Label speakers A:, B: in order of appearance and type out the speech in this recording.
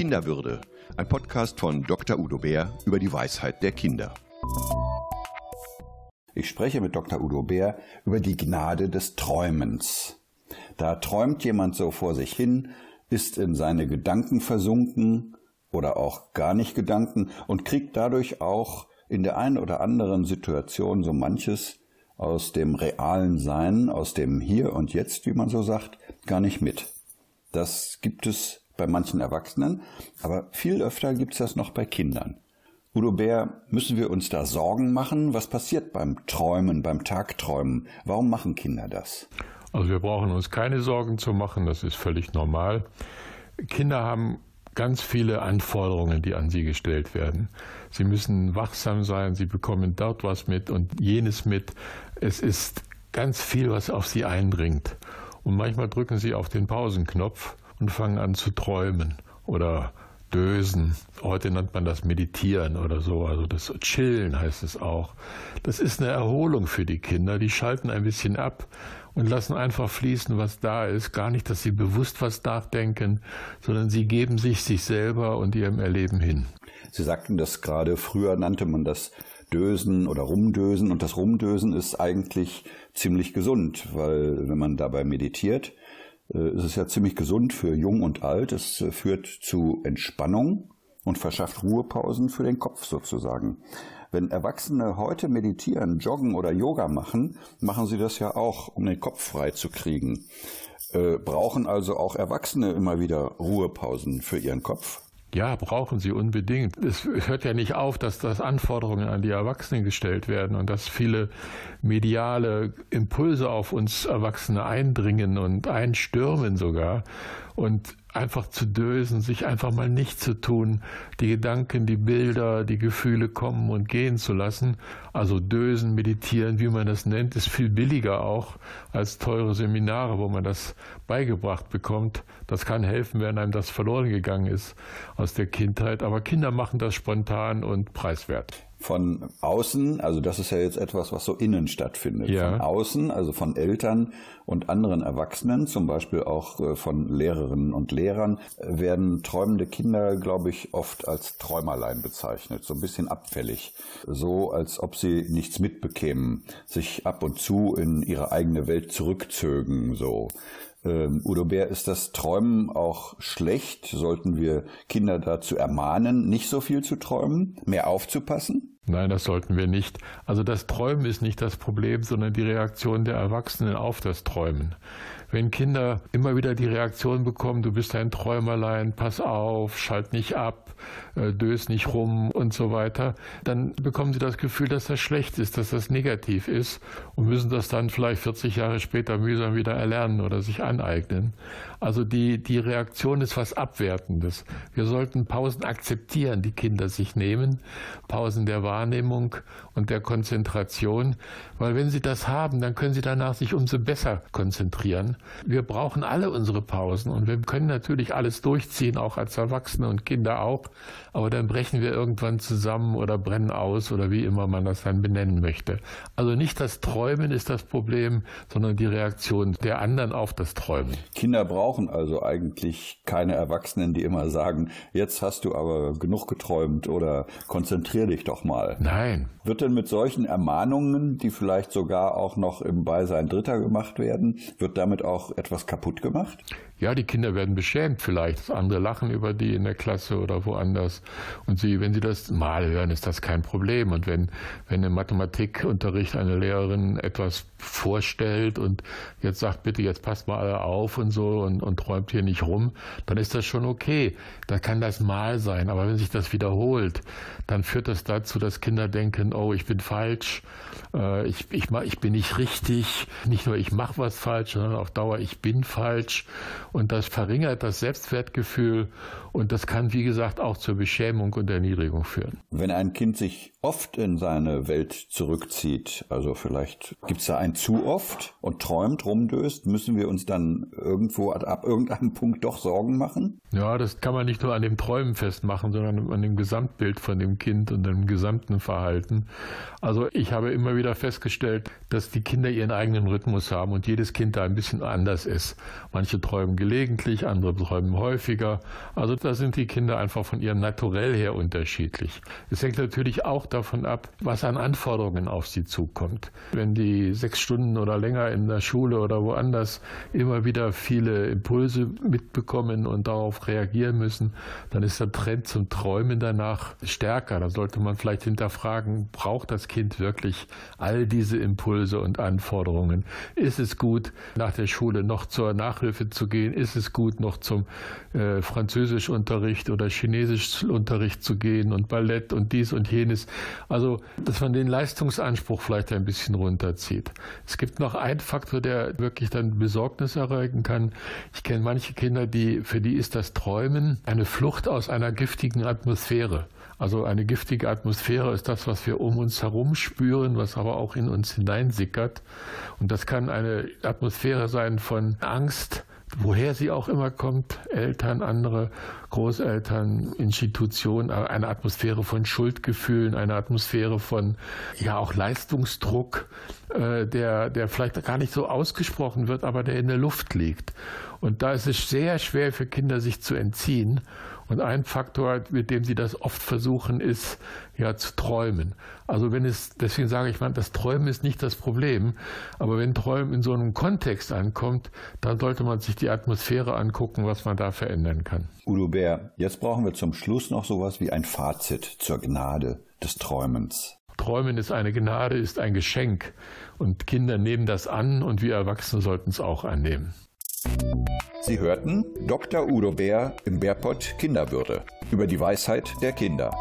A: Kinderwürde, ein Podcast von Dr. Udo Bär über die Weisheit der Kinder.
B: Ich spreche mit Dr. Udo Bär über die Gnade des Träumens. Da träumt jemand so vor sich hin, ist in seine Gedanken versunken oder auch gar nicht Gedanken und kriegt dadurch auch in der einen oder anderen Situation so manches aus dem realen Sein, aus dem Hier und Jetzt, wie man so sagt, gar nicht mit. Das gibt es bei manchen Erwachsenen, aber viel öfter gibt es das noch bei Kindern. Udo Bär, müssen wir uns da Sorgen machen? Was passiert beim Träumen, beim Tagträumen? Warum machen Kinder das?
C: Also wir brauchen uns keine Sorgen zu machen, das ist völlig normal. Kinder haben ganz viele Anforderungen, die an sie gestellt werden. Sie müssen wachsam sein, sie bekommen dort was mit und jenes mit. Es ist ganz viel, was auf sie eindringt. Und manchmal drücken sie auf den Pausenknopf und fangen an zu träumen oder Dösen. Heute nennt man das Meditieren oder so, also das Chillen heißt es auch. Das ist eine Erholung für die Kinder. Die schalten ein bisschen ab und lassen einfach fließen, was da ist. Gar nicht, dass sie bewusst was nachdenken, sondern sie geben sich sich selber und ihrem Erleben hin.
B: Sie sagten das gerade, früher nannte man das Dösen oder Rumdösen und das Rumdösen ist eigentlich ziemlich gesund, weil wenn man dabei meditiert, ist es ja ziemlich gesund für jung und alt. Es äh, führt zu Entspannung und verschafft Ruhepausen für den Kopf sozusagen. Wenn Erwachsene heute meditieren, joggen oder Yoga machen, machen sie das ja auch, um den Kopf frei zu kriegen. Äh, brauchen also auch Erwachsene immer wieder Ruhepausen für ihren Kopf?
C: Ja, brauchen sie unbedingt. Es hört ja nicht auf, dass das Anforderungen an die Erwachsenen gestellt werden und dass viele mediale Impulse auf uns Erwachsene eindringen und einstürmen sogar. Und einfach zu dösen, sich einfach mal nicht zu tun, die Gedanken, die Bilder, die Gefühle kommen und gehen zu lassen. Also dösen, meditieren, wie man das nennt, ist viel billiger auch als teure Seminare, wo man das beigebracht bekommt. Das kann helfen, wenn einem das verloren gegangen ist aus der Kindheit. Aber Kinder machen das spontan und preiswert
B: von außen, also das ist ja jetzt etwas, was so innen stattfindet, ja. von außen, also von Eltern und anderen Erwachsenen, zum Beispiel auch äh, von Lehrerinnen und Lehrern, werden träumende Kinder, glaube ich, oft als Träumerlein bezeichnet, so ein bisschen abfällig, so als ob sie nichts mitbekämen, sich ab und zu in ihre eigene Welt zurückzögen, so. Ähm, Udo Bär, ist das Träumen auch schlecht? Sollten wir Kinder dazu ermahnen, nicht so viel zu träumen, mehr aufzupassen?
C: Nein, das sollten wir nicht. Also das Träumen ist nicht das Problem, sondern die Reaktion der Erwachsenen auf das Träumen. Wenn Kinder immer wieder die Reaktion bekommen, du bist ein Träumerlein, pass auf, schalt nicht ab, äh, dös nicht rum und so weiter, dann bekommen sie das Gefühl, dass das schlecht ist, dass das negativ ist und müssen das dann vielleicht 40 Jahre später mühsam wieder erlernen oder sich aneignen. Also die, die Reaktion ist was Abwertendes. Wir sollten Pausen akzeptieren, die Kinder sich nehmen, Pausen der Wahrnehmung und der Konzentration, weil wenn sie das haben, dann können sie danach sich umso besser konzentrieren. Wir brauchen alle unsere Pausen und wir können natürlich alles durchziehen, auch als Erwachsene und Kinder auch, aber dann brechen wir irgendwann zusammen oder brennen aus oder wie immer man das dann benennen möchte. Also nicht das Träumen ist das Problem, sondern die Reaktion der anderen auf das Träumen.
B: Kinder brauchen also eigentlich keine Erwachsenen, die immer sagen, jetzt hast du aber genug geträumt oder konzentrier dich doch mal.
C: Nein.
B: Wird denn mit solchen Ermahnungen, die vielleicht sogar auch noch im Beisein Dritter gemacht werden, wird damit auch etwas kaputt gemacht?
C: Ja, die Kinder werden beschämt vielleicht. Andere lachen über die in der Klasse oder woanders. Und sie, wenn sie das mal hören, ist das kein Problem. Und wenn, wenn im Mathematikunterricht eine Lehrerin etwas vorstellt und jetzt sagt, bitte, jetzt passt mal alle auf und so und, und träumt hier nicht rum, dann ist das schon okay. Da kann das mal sein. Aber wenn sich das wiederholt, dann führt das dazu, dass Kinder denken, oh, ich bin falsch, äh, ich, ich, ich bin nicht richtig. Nicht nur ich mache was falsch, sondern auf Dauer ich bin falsch. Und das verringert das Selbstwertgefühl und das kann, wie gesagt, auch zur Beschämung und Erniedrigung führen.
B: Wenn ein Kind sich oft in seine Welt zurückzieht, also vielleicht gibt es da ein zu oft und träumt, rumdöst, müssen wir uns dann irgendwo ab irgendeinem Punkt doch Sorgen machen?
C: Ja, das kann man nicht nur an dem Träumen festmachen, sondern an dem Gesamtbild von dem Kind und dem dominanten Verhalten. Also ich habe immer wieder festgestellt, dass die Kinder ihren eigenen Rhythmus haben und jedes Kind da ein bisschen anders ist. Manche träumen gelegentlich, andere träumen häufiger. Also da sind die Kinder einfach von ihrem Naturell her unterschiedlich. Es hängt natürlich auch davon ab, was an Anforderungen auf sie zukommt. Wenn die sechs Stunden oder länger in der Schule oder woanders immer wieder viele Impulse mitbekommen und darauf reagieren müssen, dann ist der Trend zum Träumen danach stärker. Da sollte man vielleicht hinterfragen, braucht das Kind wirklich all diese Impulse und Anforderungen? Ist es gut, nach der Schule noch zur Nachhilfe zu gehen? Ist es gut, noch zum äh, Französischunterricht oder Chinesischunterricht zu gehen und Ballett und dies und jenes? Also, dass man den Leistungsanspruch vielleicht ein bisschen runterzieht. Es gibt noch einen Faktor, der wirklich dann Besorgnis erregen kann. Ich kenne manche Kinder, die, für die ist das Träumen eine Flucht aus einer giftigen Atmosphäre. Also eine giftige Atmosphäre ist das, was wir um uns herum spüren, was aber auch in uns hineinsickert. Und das kann eine Atmosphäre sein von Angst, woher sie auch immer kommt, Eltern, andere Großeltern, Institutionen, eine Atmosphäre von Schuldgefühlen, eine Atmosphäre von ja auch Leistungsdruck, äh, der, der vielleicht gar nicht so ausgesprochen wird, aber der in der Luft liegt. Und da ist es sehr schwer für Kinder, sich zu entziehen. Und ein Faktor, mit dem sie das oft versuchen, ist ja zu träumen. Also wenn es, deswegen sage ich mal, das Träumen ist nicht das Problem, aber wenn Träumen in so einem Kontext ankommt, dann sollte man sich die Atmosphäre angucken, was man da verändern kann.
B: Udo Bär, jetzt brauchen wir zum Schluss noch sowas wie ein Fazit zur Gnade des Träumens.
C: Träumen ist eine Gnade, ist ein Geschenk. Und Kinder nehmen das an und wir Erwachsene sollten es auch annehmen.
B: Sie hörten Dr. Udo Bär im Bärpott Kinderwürde über die Weisheit der Kinder.